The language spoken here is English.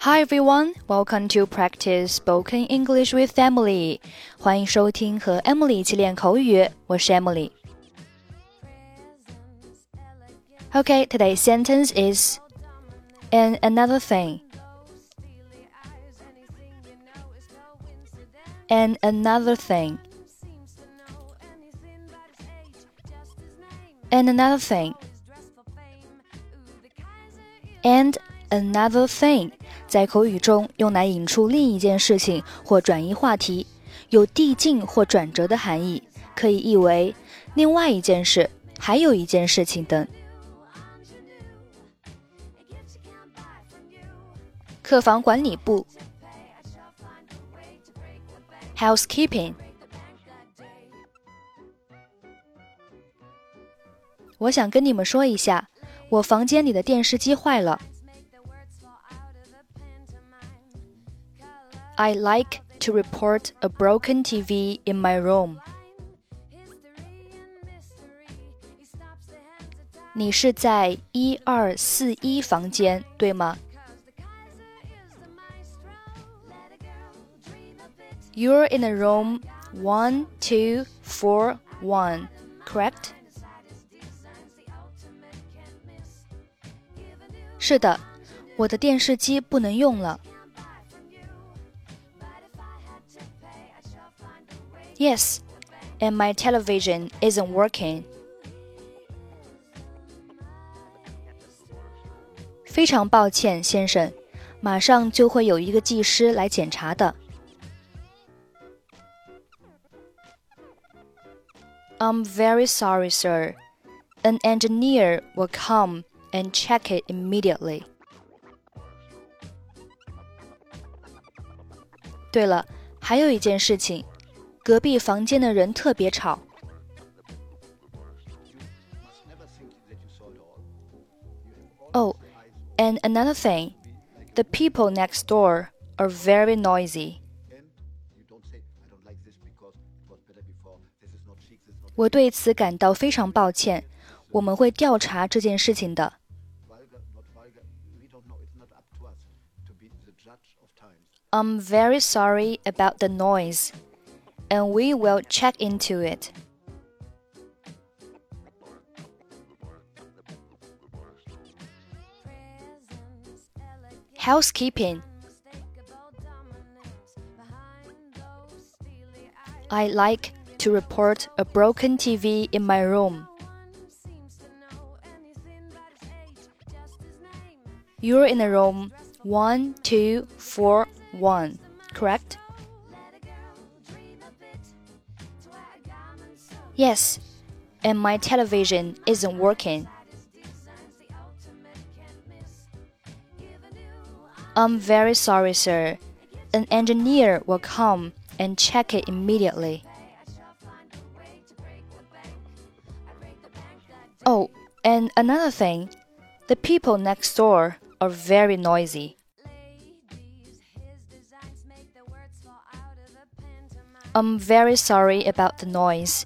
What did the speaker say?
Hi everyone, welcome to practice spoken English with Emily. 欢迎收听和 Emily 一起练口语，我是 Emily。Okay, today's sentence is and another thing. And another thing. And another thing. And another thing 在口语中用来引出另一件事情或转移话题，有递进或转折的含义，可以译为另外一件事、还有一件事情等。客房管理部，housekeeping。我想跟你们说一下，我房间里的电视机坏了。I like to report a broken TV in my room. 你是在一二四一房间，对吗？You're in a room one two four one, correct? 是的，我的电视机不能用了。 Yes, and my television isn't working. 非常抱歉，先生，马上就会有一个技师来检查的。I'm very sorry, sir. An engineer will come and check it immediately. 对了，还有一件事情， 隔壁房间的人特别吵。Oh, and another thing, the people next door are very noisy. 我对此感到非常抱歉，我们会调查这件事情的。I'm very sorry about the noise, and we will check into it. Housekeeping. I like to report a broken TV in my room. You're in the room 1241, correct? Yes, and my television isn't working. I'm very sorry, sir. An engineer will come and check it immediately. Oh, and another thing, the people next door are very noisy. I'm very sorry about the noise,